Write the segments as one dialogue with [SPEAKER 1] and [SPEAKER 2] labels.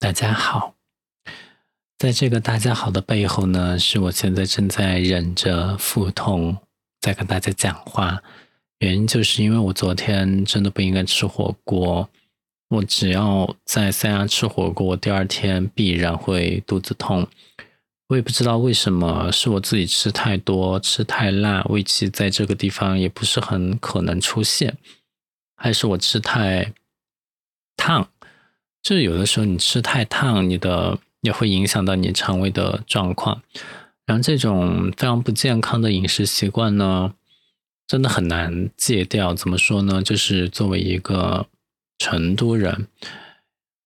[SPEAKER 1] 大家好，在这个大家好的背后呢，是我现在正在忍着腹痛在跟大家讲话。原因就是因为我昨天真的不应该吃火锅，我只要在三亚吃火锅，第二天必然会肚子痛。我也不知道为什么，是我自己吃太多、吃太辣，胃气在这个地方也不是很可能出现，还是我吃太烫。就是有的时候你吃太烫，你的也会影响到你肠胃的状况。然后这种非常不健康的饮食习惯呢，真的很难戒掉。怎么说呢？就是作为一个成都人，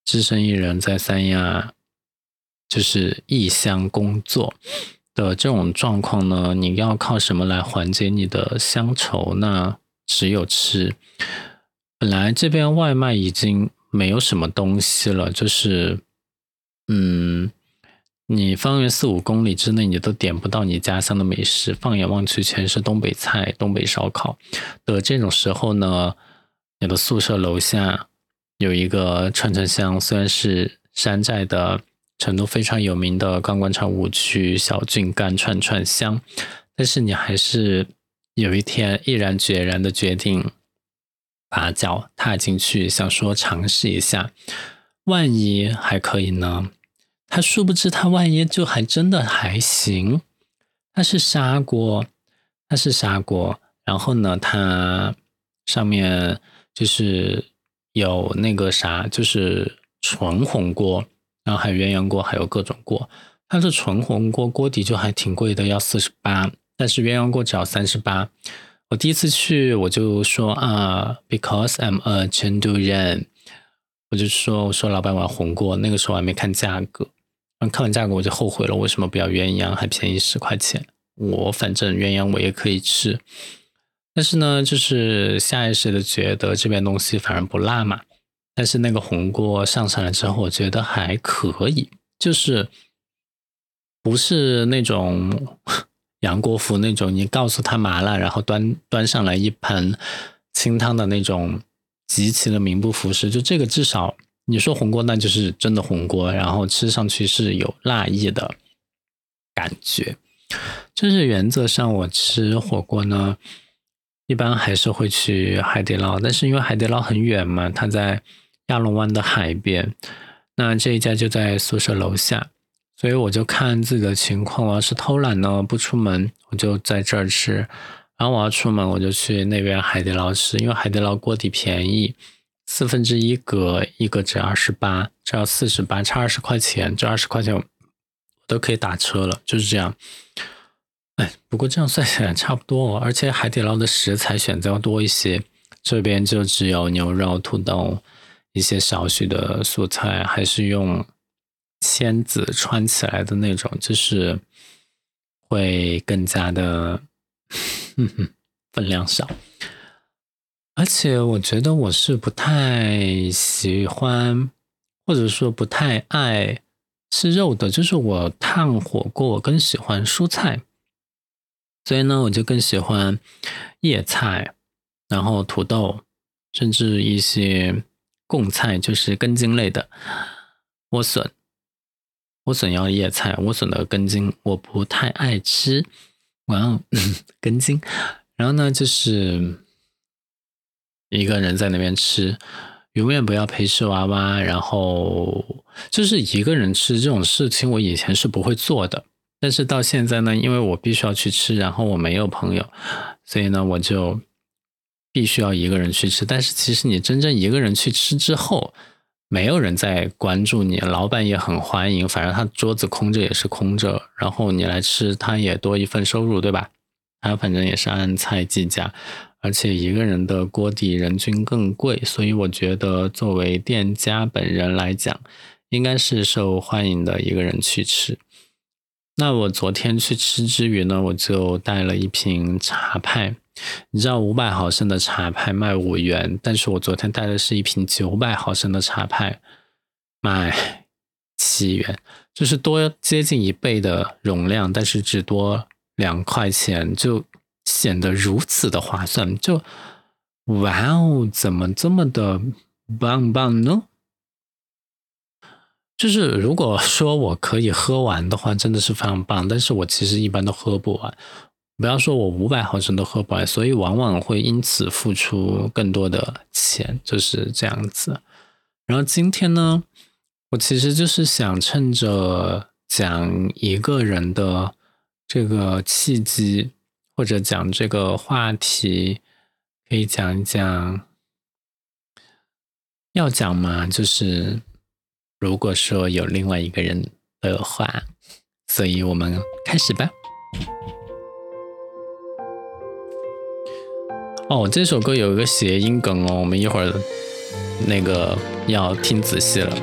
[SPEAKER 1] 只身一人在三亚，就是异乡工作的这种状况呢，你要靠什么来缓解你的乡愁？那只有吃。本来这边外卖已经。没有什么东西了，就是，嗯，你方圆四五公里之内，你都点不到你家乡的美食，放眼望去全是东北菜、东北烧烤的这种时候呢，你的宿舍楼下有一个串串香，虽然是山寨的成都非常有名的钢管厂五区小郡干串串香，但是你还是有一天毅然决然的决定。把脚踏进去，想说尝试一下，万一还可以呢？他殊不知，他万一就还真的还行。它是砂锅，它是砂锅，然后呢，它上面就是有那个啥，就是纯红锅，然后还有鸳鸯锅，还有各种锅。它是纯红锅，锅底就还挺贵的，要四十八，但是鸳鸯锅只要三十八。我第一次去，我就说啊，because I'm a 成都人，我就说，我说老板我要红锅，那个时候还没看价格，看完价格我就后悔了，为什么不要鸳鸯，还便宜十块钱？我反正鸳鸯我也可以吃，但是呢，就是下意识的觉得这边东西反而不辣嘛。但是那个红锅上上来之后，我觉得还可以，就是不是那种。杨国福那种，你告诉他麻辣，然后端端上来一盆清汤的那种，极其的名不副实。就这个至少你说红锅，那就是真的红锅，然后吃上去是有辣意的感觉。就是原则上我吃火锅呢，一般还是会去海底捞，但是因为海底捞很远嘛，它在亚龙湾的海边，那这一家就在宿舍楼下。所以我就看自己的情况，我要是偷懒呢，不出门，我就在这儿吃；然后我要出门，我就去那边海底捞吃，因为海底捞锅底便宜，四分之一格一个只二十八，只要四十八，差二十块钱，这二十块钱我都可以打车了，就是这样。哎，不过这样算起来差不多，而且海底捞的食材选择要多一些，这边就只有牛肉、土豆一些少许的素菜，还是用。签子穿起来的那种，就是会更加的 分量少，而且我觉得我是不太喜欢，或者说不太爱吃肉的，就是我烫火锅，我更喜欢蔬菜，所以呢，我就更喜欢叶菜，然后土豆，甚至一些贡菜，就是根茎类的莴笋。莴笋要叶菜，莴笋的根茎我不太爱吃，我要 根茎。然后呢，就是一个人在那边吃，永远不要陪吃娃娃。然后就是一个人吃这种事情，我以前是不会做的。但是到现在呢，因为我必须要去吃，然后我没有朋友，所以呢，我就必须要一个人去吃。但是其实你真正一个人去吃之后，没有人在关注你，老板也很欢迎，反正他桌子空着也是空着，然后你来吃，他也多一份收入，对吧？他反正也是按菜计价，而且一个人的锅底人均更贵，所以我觉得作为店家本人来讲，应该是受欢迎的一个人去吃。那我昨天去吃之余呢，我就带了一瓶茶派。你知道五百毫升的茶派卖五元，但是我昨天带的是一瓶九百毫升的茶派，卖七元，就是多接近一倍的容量，但是只多两块钱，就显得如此的划算。就哇哦，怎么这么的棒棒呢？就是如果说我可以喝完的话，真的是非常棒。但是我其实一般都喝不完，不要说我五百毫升都喝不完，所以往往会因此付出更多的钱，就是这样子。然后今天呢，我其实就是想趁着讲一个人的这个契机，或者讲这个话题，可以讲一讲。要讲嘛，就是。如果说有另外一个人的话，所以我们开始吧。哦，这首歌有一个谐音梗哦，我们一会儿那个要听仔细了。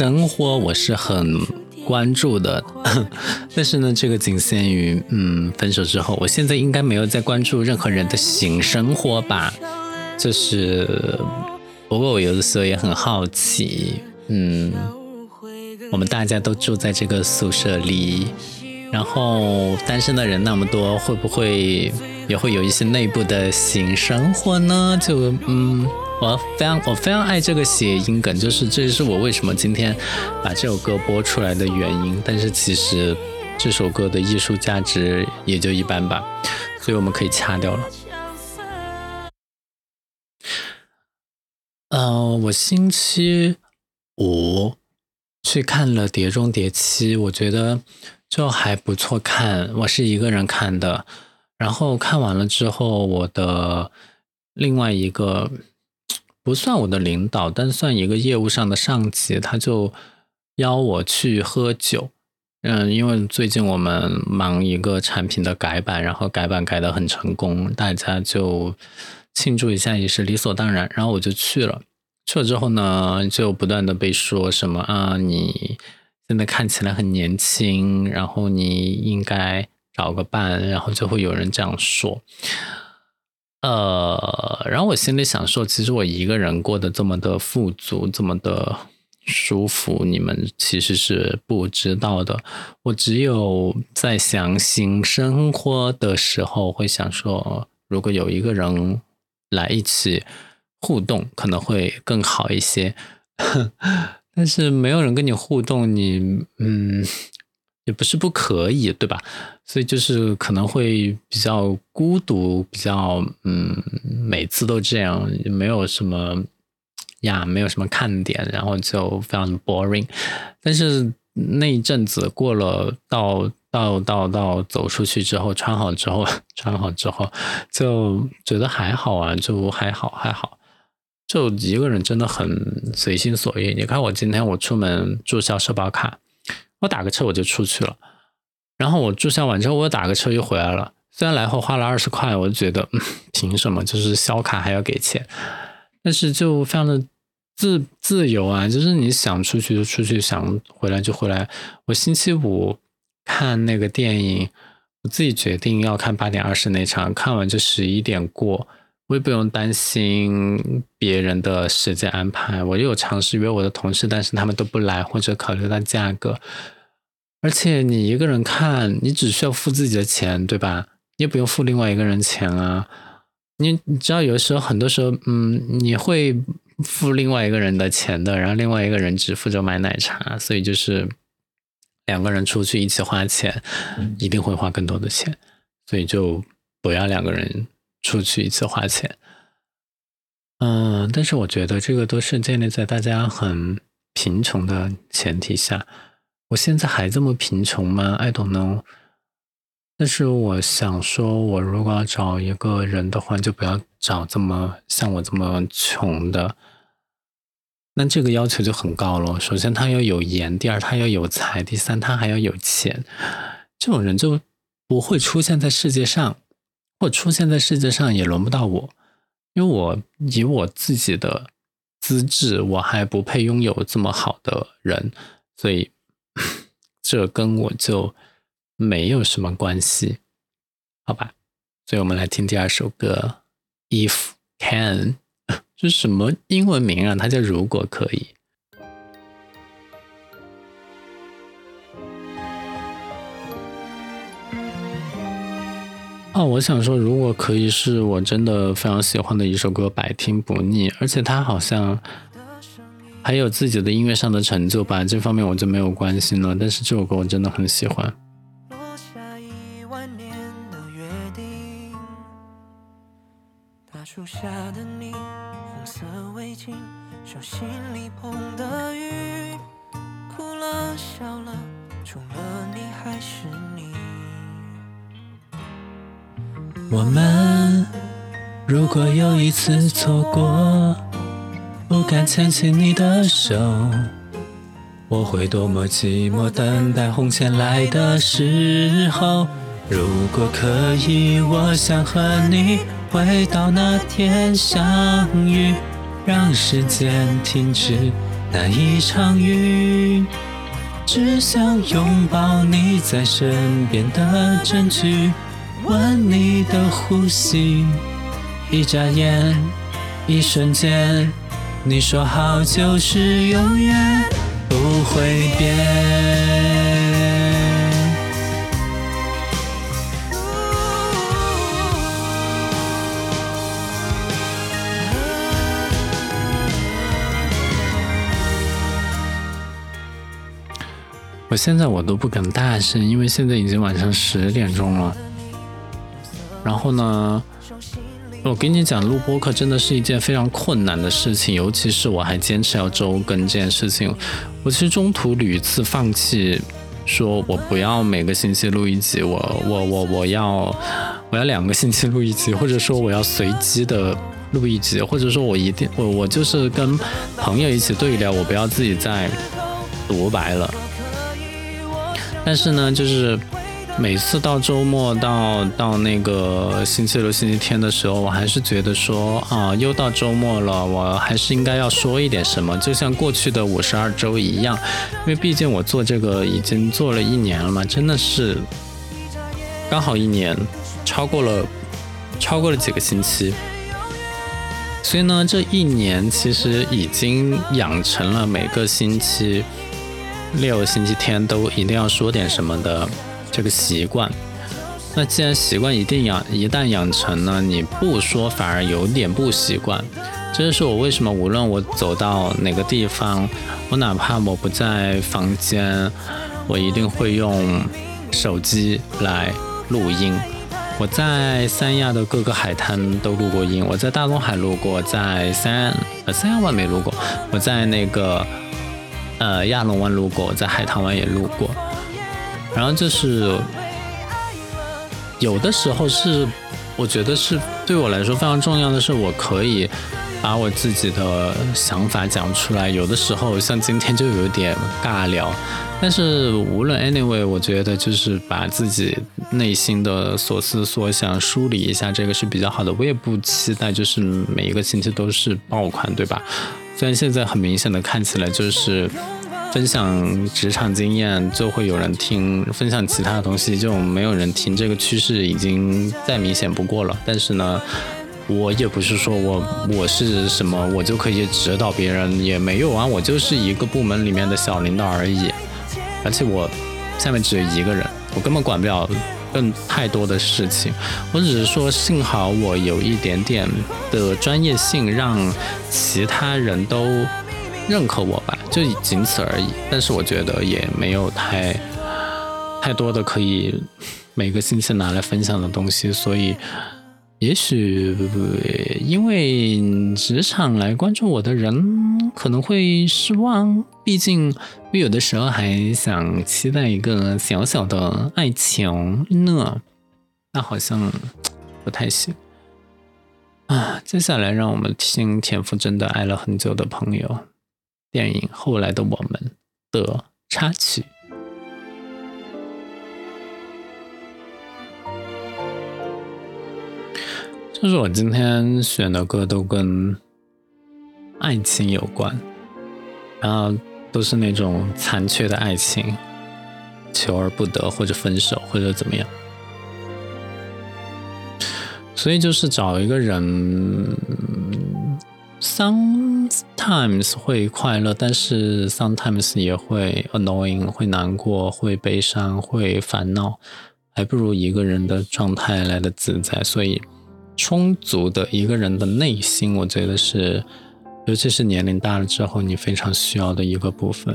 [SPEAKER 1] 生活我是很关注的，但是呢，这个仅限于嗯分手之后，我现在应该没有在关注任何人的性生活吧？就是，不过我有的时候也很好奇，嗯，我们大家都住在这个宿舍里，然后单身的人那么多，会不会？也会有一些内部的性生活呢，就嗯，我非常我非常爱这个谐音梗，就是这是我为什么今天把这首歌播出来的原因。但是其实这首歌的艺术价值也就一般吧，所以我们可以掐掉了。嗯，我星期五去看了《碟中谍七》，我觉得就还不错看，我是一个人看的。然后看完了之后，我的另外一个不算我的领导，但算一个业务上的上级，他就邀我去喝酒。嗯，因为最近我们忙一个产品的改版，然后改版改得很成功，大家就庆祝一下也是理所当然。然后我就去了，去了之后呢，就不断的被说什么啊，你现在看起来很年轻，然后你应该。找个伴，然后就会有人这样说，呃，然后我心里想说，其实我一个人过得这么的富足，这么的舒服，你们其实是不知道的。我只有在想新生活的时候，会想说，如果有一个人来一起互动，可能会更好一些。但是没有人跟你互动，你嗯。也不是不可以，对吧？所以就是可能会比较孤独，比较嗯，每次都这样，没有什么呀，没有什么看点，然后就非常 boring。但是那一阵子过了，到到到到走出去之后，穿好之后，穿好之后，就觉得还好啊，就还好还好，就一个人真的很随心所欲。你看我今天我出门注销社保卡。我打个车我就出去了，然后我注销完之后，我打个车又回来了。虽然来回花了二十块，我就觉得凭什么？就是销卡还要给钱，但是就非常的自自由啊，就是你想出去就出去，想回来就回来。我星期五看那个电影，我自己决定要看八点二十那场，看完就十一点过，我也不用担心别人的时间安排。我也有尝试约我的同事，但是他们都不来，或者考虑到价格。而且你一个人看，你只需要付自己的钱，对吧？你也不用付另外一个人钱啊。你你知道，有的时候，很多时候，嗯，你会付另外一个人的钱的，然后另外一个人只负责买奶茶，所以就是两个人出去一起花钱，一定会花更多的钱，所以就不要两个人出去一次花钱。嗯，但是我觉得这个都是建立在大家很贫穷的前提下。我现在还这么贫穷吗？I don't know。但是我想说，我如果要找一个人的话，就不要找这么像我这么穷的。那这个要求就很高了。首先他要有颜，第二他要有才，第三他还要有钱。这种人就不会出现在世界上，或出现在世界上也轮不到我，因为我以我自己的资质，我还不配拥有这么好的人，所以 这跟我就没有什么关系，好吧？所以我们来听第二首歌，If Can，这是什么英文名啊？它叫如果可以。哦，我想说，如果可以，是我真的非常喜欢的一首歌，百听不腻。而且他好像还有自己的音乐上的成就吧，这方面我就没有关心了。但是这首歌我真的很喜欢。落下
[SPEAKER 2] 一万年的约定。大树下的你，红色围巾，手心里捧
[SPEAKER 1] 我们如果有一次错过，不敢牵起你的手，我会多么寂寞，等待红线来的时候。如果可以，我想和你回到那天相遇，让时间停止那一场雨，只想拥抱你在身边的证据。闻你的呼吸，一眨眼，一瞬间，你说好就是永远不会变。我现在我都不敢大声，因为现在已经晚上十点钟了。然后呢，我跟你讲，录播客真的是一件非常困难的事情，尤其是我还坚持要周更这件事情。我其实中途屡次放弃，说我不要每个星期录一集，我我我我要我要两个星期录一集，或者说我要随机的录一集，或者说我一定我我就是跟朋友一起对聊，我不要自己再独白了。但是呢，就是。每次到周末，到到那个星期六、星期天的时候，我还是觉得说啊，又到周末了，我还是应该要说一点什么，就像过去的五十二周一样，因为毕竟我做这个已经做了一年了嘛，真的是刚好一年，超过了超过了几个星期，所以呢，这一年其实已经养成了每个星期六、星期天都一定要说点什么的。这个习惯，那既然习惯一定养，一旦养成呢，你不说反而有点不习惯。这就是我为什么无论我走到哪个地方，我哪怕我不在房间，我一定会用手机来录音。我在三亚的各个海滩都录过音，我在大东海录过，在三呃三亚湾没录过，我在那个呃亚龙湾录过，在海棠湾也录过。然后就是有的时候是，我觉得是对我来说非常重要的是，我可以把我自己的想法讲出来。有的时候像今天就有点尬聊，但是无论 anyway，我觉得就是把自己内心的所思所想梳理一下，这个是比较好的。我也不期待就是每一个星期都是爆款，对吧？虽然现在很明显的看起来就是。分享职场经验就会有人听，分享其他的东西就没有人听，这个趋势已经再明显不过了。但是呢，我也不是说我我是什么，我就可以指导别人，也没有啊，我就是一个部门里面的小领导而已。而且我下面只有一个人，我根本管不了更太多的事情。我只是说，幸好我有一点点的专业性，让其他人都。认可我吧，就仅此而已。但是我觉得也没有太太多的可以每个星期拿来分享的东西，所以也许因为职场来关注我的人可能会失望。毕竟我有的时候还想期待一个小小的爱情呢，那好像不太行 啊。接下来让我们听田馥甄的《爱了很久的朋友》。电影后来的我们的插曲。就是我今天选的歌都跟爱情有关然后都是那种残缺的爱情求而不得或者分手或者怎么样。所以就是找一个人相，sometimes 会快乐，但是 sometimes 也会 annoying，会难过，会悲伤，会烦恼，还不如一个人的状态来的自在。所以。充足的一个人的内心，我觉得是，尤其是年龄大了之后，你非常需要的一个部分。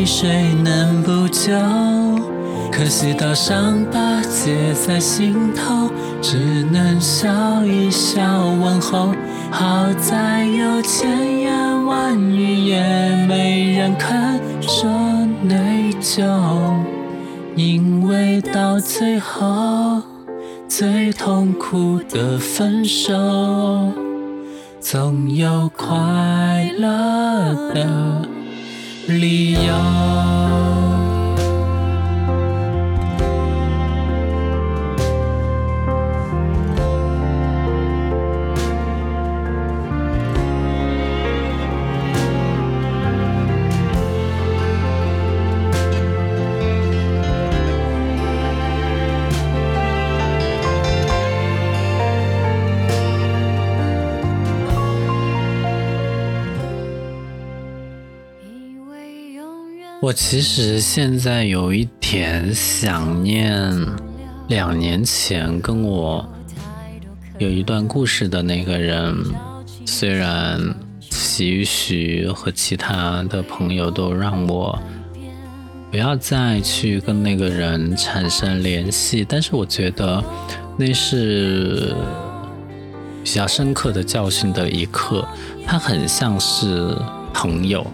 [SPEAKER 1] 泪水能补救，可惜刀伤疤结在心头，只能笑一笑问候。好在有千言万语，也没人肯说内疚，因为到最后，最痛苦的分手，总有快乐的。理由。我其实现在有一点想念两年前跟我有一段故事的那个人，虽然徐徐和其他的朋友都让我不要再去跟那个人产生联系，但是我觉得那是比较深刻的教训的一刻，他很像是朋友。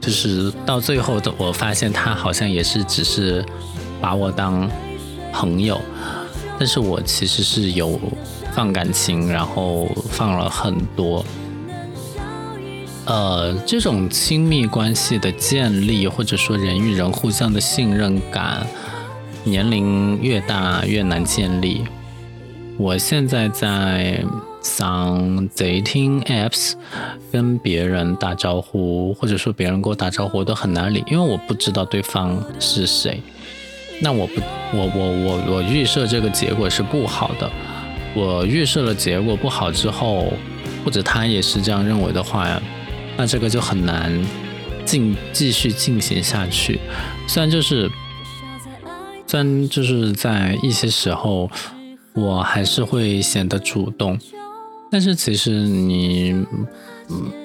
[SPEAKER 1] 就是到最后的，我发现他好像也是只是把我当朋友，但是我其实是有放感情，然后放了很多。呃，这种亲密关系的建立，或者说人与人互相的信任感，年龄越大越难建立。我现在在。上 dating apps 跟别人打招呼，或者说别人给我打招呼，我都很难理，因为我不知道对方是谁。那我不，我我我我预设这个结果是不好的。我预设了结果不好之后，或者他也是这样认为的话，那这个就很难进继续进行下去。虽然就是，虽然就是在一些时候，我还是会显得主动。但是其实你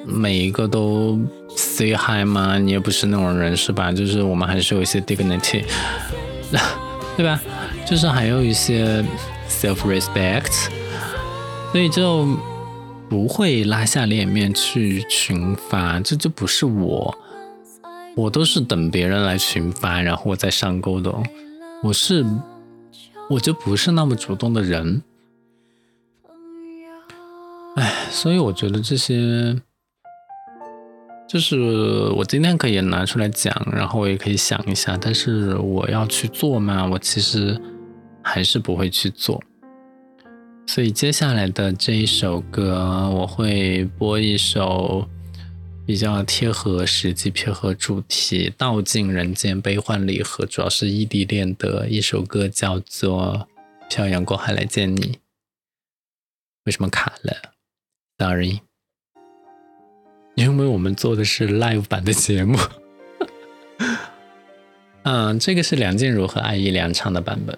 [SPEAKER 1] 每一个都 say hi 吗？你也不是那种人是吧？就是我们还是有一些 dignity，对吧？就是还有一些 self respect，所以就不会拉下脸面去群发，这就不是我，我都是等别人来群发，然后我再上钩的。我是我就不是那么主动的人。所以我觉得这些，就是我今天可以拿出来讲，然后我也可以想一下，但是我要去做嘛？我其实还是不会去做。所以接下来的这一首歌，我会播一首比较贴合实际、贴合主题、道尽人间悲欢离合，主要是异地恋的一首歌，叫做《漂洋过海来见你》。为什么卡了？Sorry，因为我们做的是 live 版的节目。嗯，这个是梁静茹和艾怡良唱的版本。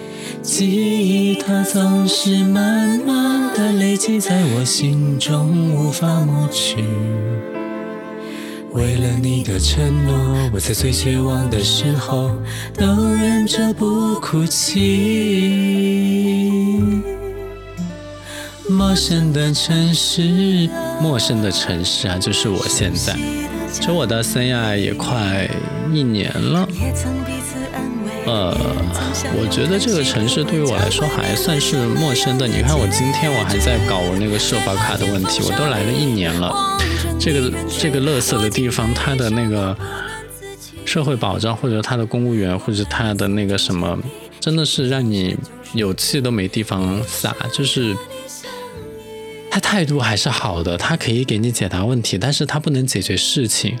[SPEAKER 1] 记忆它总是慢慢的累积在我心中，无法抹去。为了你的承诺，我在最绝望的时候都忍着不哭泣。陌生的城市，陌生的城市啊，就是我现在。其实我到三亚也快一年了。呃，我觉得这个城市对于我来说还算是陌生的。你看，我今天我还在搞我那个社保卡的问题，我都来了一年了。这个这个乐色的地方，它的那个社会保障，或者它的公务员，或者它的那个什么，真的是让你有气都没地方撒。就是他态度还是好的，他可以给你解答问题，但是他不能解决事情。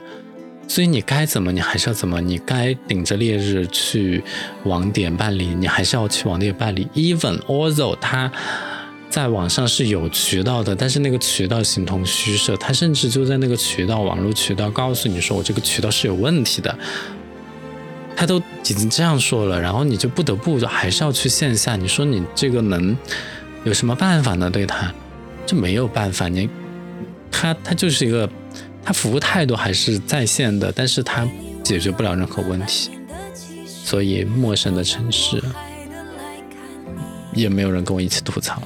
[SPEAKER 1] 所以你该怎么，你还是要怎么，你该顶着烈日去网点办理，你还是要去网点办理。Even although 他。在网上是有渠道的，但是那个渠道形同虚设。他甚至就在那个渠道、网络渠道告诉你说：“我这个渠道是有问题的。”他都已经这样说了，然后你就不得不还是要去线下。你说你这个能有什么办法呢？对他就没有办法。你他他就是一个，他服务态度还是在线的，但是他解决不了任何问题。所以陌生的城市也没有人跟我一起吐槽。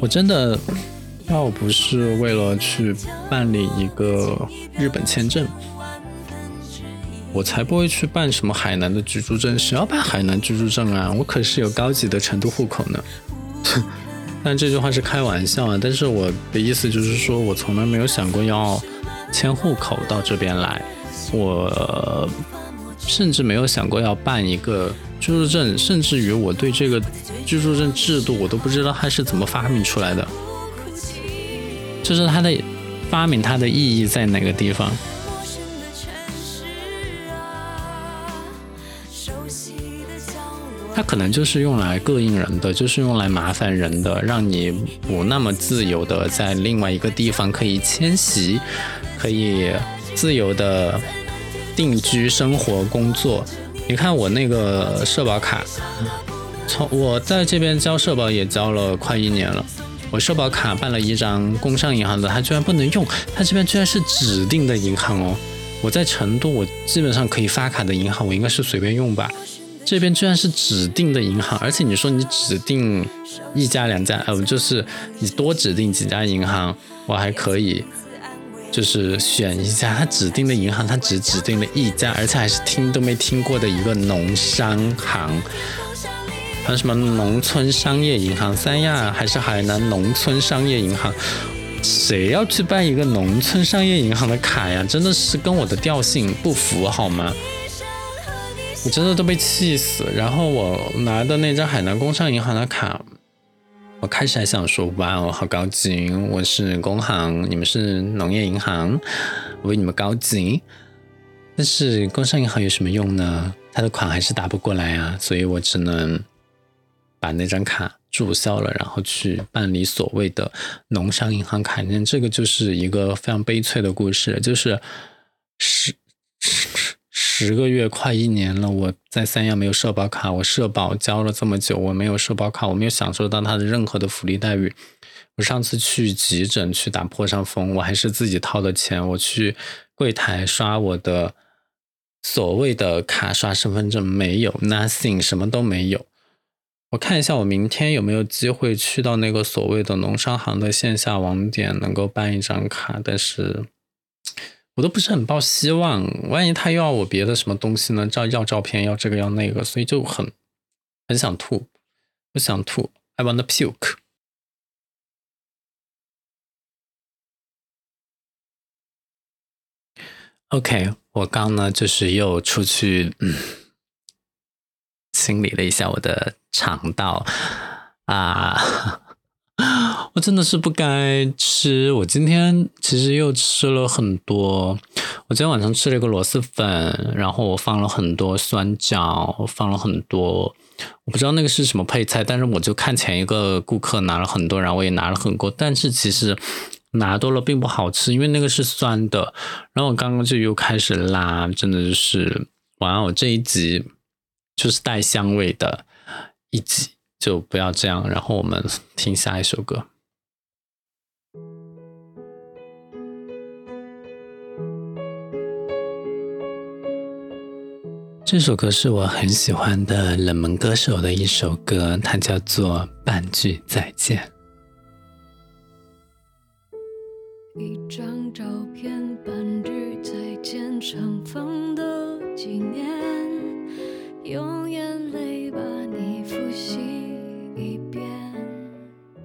[SPEAKER 1] 我真的要不是为了去办理一个日本签证，我才不会去办什么海南的居住证。谁要办海南居住证啊？我可是有高级的成都户口呢。但这句话是开玩笑啊。但是我的意思就是说，我从来没有想过要迁户口到这边来。我甚至没有想过要办一个。居住证，甚至于我对这个居住证制度，我都不知道它是怎么发明出来的，就是它的发明，它的意义在哪个地方？它可能就是用来膈应人的，就是用来麻烦人的，让你不那么自由的在另外一个地方可以迁徙，可以自由的定居、生活、工作。你看我那个社保卡，从我在这边交社保也交了快一年了。我社保卡办了一张工商银行的，它居然不能用，它这边居然是指定的银行哦。我在成都，我基本上可以发卡的银行，我应该是随便用吧。这边居然是指定的银行，而且你说你指定一家两家，呃，就是你多指定几家银行，我还可以。就是选一家他指定的银行，他只指定了一家，而且还是听都没听过的一个农商行，还有什么农村商业银行，三亚还是海南农村商业银行，谁要去办一个农村商业银行的卡呀？真的是跟我的调性不符好吗？我真的都被气死。然后我拿的那张海南工商银行的卡。我开始还想说，哇哦，好高级！我是工行，你们是农业银行，我比你们高级。但是工商银行有什么用呢？他的款还是打不过来啊，所以我只能把那张卡注销了，然后去办理所谓的农商银行卡。那这个就是一个非常悲催的故事，就是是。十个月快一年了，我在三亚没有社保卡，我社保交了这么久，我没有社保卡，我没有享受到他的任何的福利待遇。我上次去急诊去打破伤风，我还是自己掏的钱，我去柜台刷我的所谓的卡，刷身份证没有，nothing，什么都没有。我看一下我明天有没有机会去到那个所谓的农商行的线下网点，能够办一张卡，但是。我都不是很抱希望，万一他又要我别的什么东西呢？照要照片，要这个要那个，所以就很很想吐，我想吐，I want to puke。OK，我刚呢就是又出去嗯清理了一下我的肠道啊。真的是不该吃。我今天其实又吃了很多。我今天晚上吃了一个螺蛳粉，然后我放了很多酸椒，放了很多，我不知道那个是什么配菜，但是我就看前一个顾客拿了很多，然后我也拿了很多，但是其实拿多了并不好吃，因为那个是酸的。然后我刚刚就又开始拉，真的就是哇！哦这一集就是带香味的一集。就不要这样，然后我们听下一首歌。这首歌是我很喜欢的冷门歌手的一首歌，它叫做《半句再见》。一张照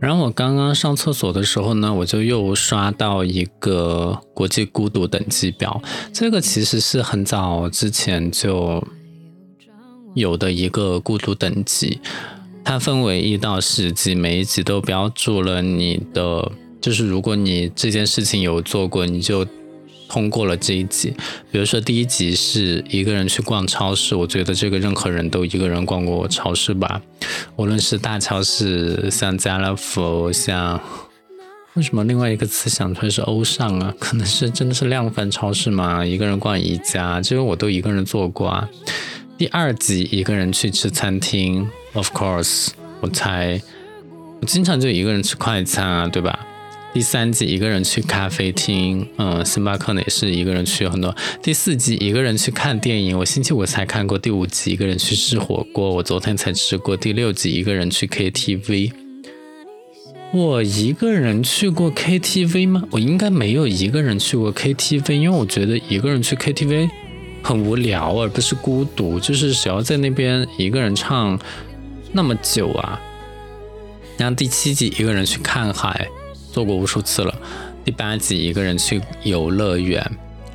[SPEAKER 1] 然后我刚刚上厕所的时候呢，我就又刷到一个国际孤独等级表。这个其实是很早之前就有的一个孤独等级，它分为一到十级，每一级都标注了你的，就是如果你这件事情有做过，你就。通过了这一集，比如说第一集是一个人去逛超市，我觉得这个任何人都一个人逛过超市吧，无论是大超市，像家乐福，像为什么另外一个词想出来是欧尚啊？可能是真的是量贩超市嘛？一个人逛宜家，这个我都一个人做过啊。第二集一个人去吃餐厅，of course，我猜我经常就一个人吃快餐啊，对吧？第三季一个人去咖啡厅，嗯，星巴克呢也是一个人去很多。第四季一个人去看电影，我星期五才看过。第五集一个人去吃火锅，我昨天才吃过。第六集一个人去 KTV，我一个人去过 KTV 吗？我应该没有一个人去过 KTV，因为我觉得一个人去 KTV 很无聊，而不是孤独，就是谁要在那边一个人唱那么久啊。然后第七集一个人去看海。做过无数次了。第八集一个人去游乐园，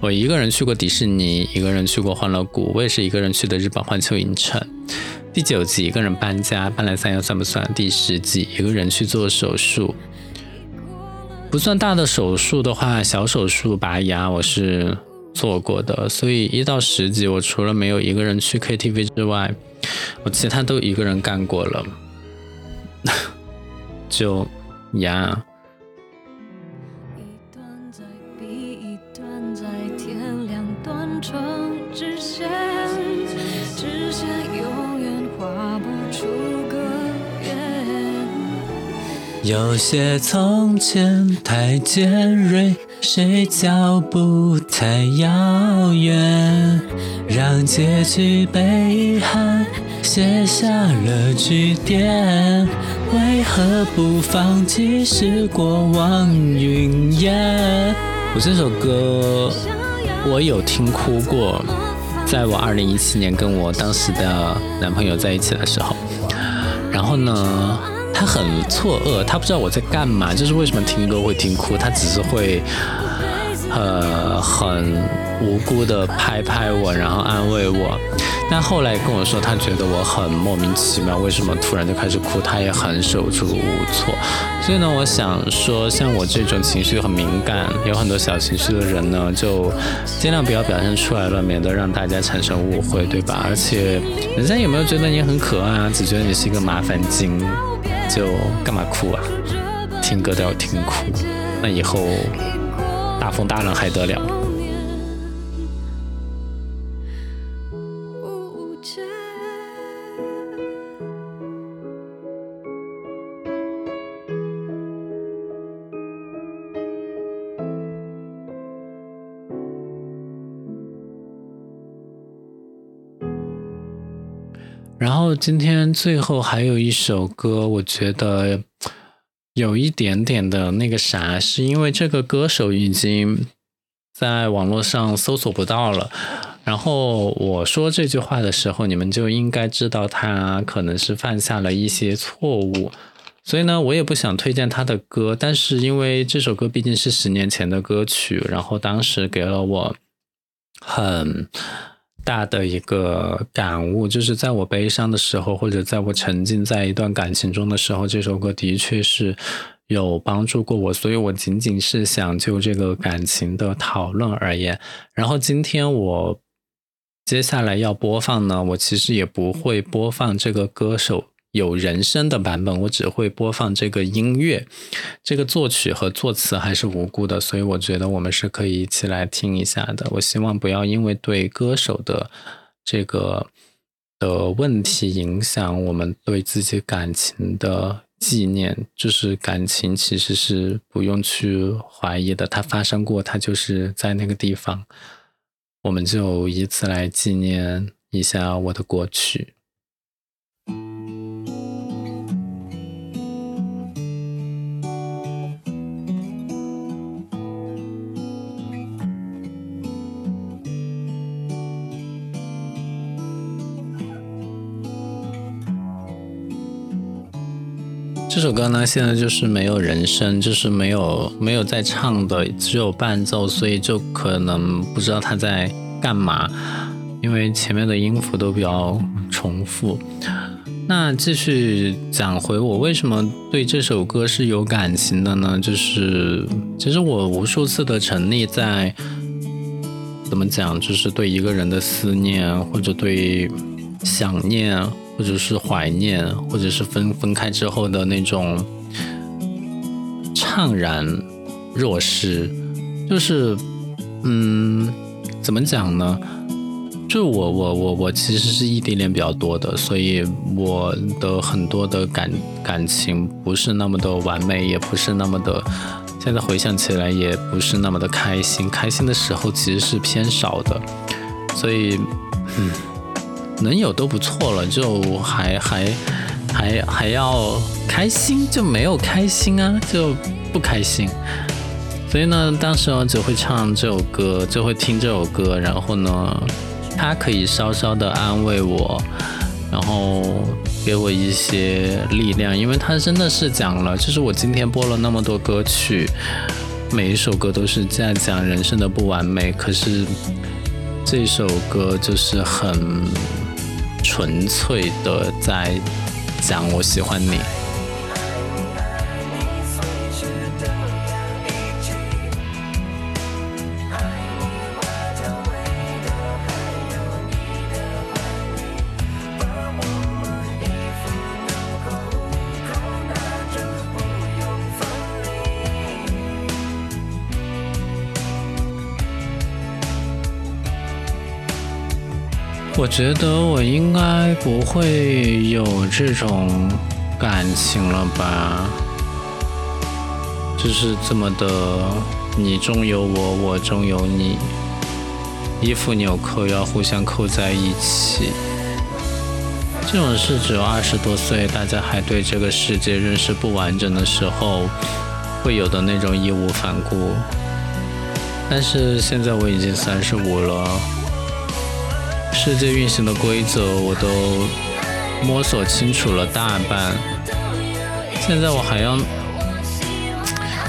[SPEAKER 1] 我一个人去过迪士尼，一个人去过欢乐谷，我也是一个人去的日本环球影城。第九集一个人搬家，搬来三亚算不算？第十集一个人去做手术，不算大的手术的话，小手术拔牙我是做过的。所以一到十集，我除了没有一个人去 KTV 之外，我其他都一个人干过了。就呀。有些从前太尖锐，谁脚步太遥远，让结局被遗憾写下了句点。为何不放弃？是过往云烟。我这首歌我有听哭过，在我二零一七年跟我当时的男朋友在一起的时候，然后呢？他很错愕，他不知道我在干嘛，就是为什么听歌会听哭，他只是会，呃，很无辜的拍拍我，然后安慰我。但后来跟我说，他觉得我很莫名其妙，为什么突然就开始哭，他也很手足无措。所以呢，我想说，像我这种情绪很敏感，有很多小情绪的人呢，就尽量不要表现出来了，免得让大家产生误会，对吧？而且，人家有没有觉得你很可爱啊？只觉得你是一个麻烦精。就干嘛哭啊？听歌都要听哭，那以后大风大浪还得了？然后今天最后还有一首歌，我觉得有一点点的那个啥，是因为这个歌手已经在网络上搜索不到了。然后我说这句话的时候，你们就应该知道他可能是犯下了一些错误。所以呢，我也不想推荐他的歌，但是因为这首歌毕竟是十年前的歌曲，然后当时给了我很大的一个感悟，就是在我悲伤的时候，或者在我沉浸在一段感情中的时候，这首歌的确是有帮助过我。所以我仅仅是想就这个感情的讨论而言。然后今天我接下来要播放呢，我其实也不会播放这个歌手。有人声的版本，我只会播放这个音乐，这个作曲和作词还是无辜的，所以我觉得我们是可以一起来听一下的。我希望不要因为对歌手的这个的问题影响我们对自己感情的纪念。就是感情其实是不用去怀疑的，它发生过，它就是在那个地方，我们就以此来纪念一下我的过去。这首歌呢，现在就是没有人声，就是没有没有在唱的，只有伴奏，所以就可能不知道他在干嘛，因为前面的音符都比较重复。那继续讲回我为什么对这首歌是有感情的呢？就是其实我无数次的沉溺在怎么讲，就是对一个人的思念或者对想念。或者是怀念，或者是分分开之后的那种怅然若失，就是，嗯，怎么讲呢？就我我我我其实是异地恋比较多的，所以我的很多的感感情不是那么的完美，也不是那么的，现在回想起来也不是那么的开心，开心的时候其实是偏少的，所以，嗯。能有都不错了，就还还还还要开心，就没有开心啊，就不开心。所以呢，当时我只会唱这首歌，就会听这首歌，然后呢，它可以稍稍的安慰我，然后给我一些力量，因为它真的是讲了，就是我今天播了那么多歌曲，每一首歌都是在讲人生的不完美，可是这首歌就是很。纯粹的在讲我喜欢你。我觉得我应该不会有这种感情了吧，就是这么的，你中有我，我中有你，衣服纽扣要互相扣在一起。这种事只有二十多岁，大家还对这个世界认识不完整的时候，会有的那种义无反顾。但是现在我已经三十五了。世界运行的规则我都摸索清楚了大半，现在我还要，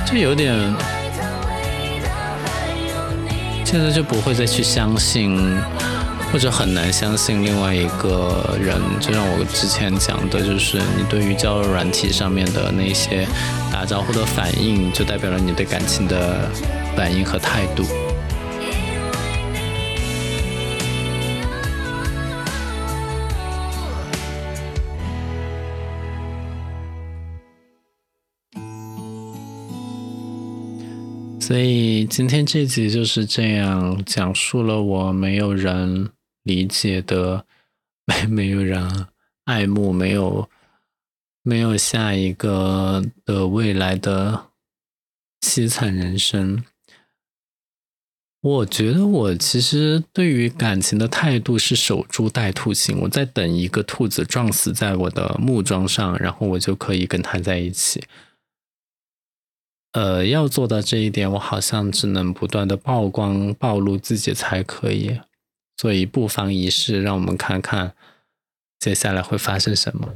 [SPEAKER 1] 就有点，现在就不会再去相信，或者很难相信另外一个人。就像我之前讲的，就是你对于交友软体上面的那些打招呼的反应，就代表了你对感情的反应和态度。所以今天这集就是这样讲述了我没有人理解的，没没有人爱慕，没有没有下一个的未来的凄惨人生。我觉得我其实对于感情的态度是守株待兔型，我在等一个兔子撞死在我的木桩上，然后我就可以跟它在一起。呃，要做到这一点，我好像只能不断的曝光、暴露自己才可以。所以不妨一试，让我们看看接下来会发生什么。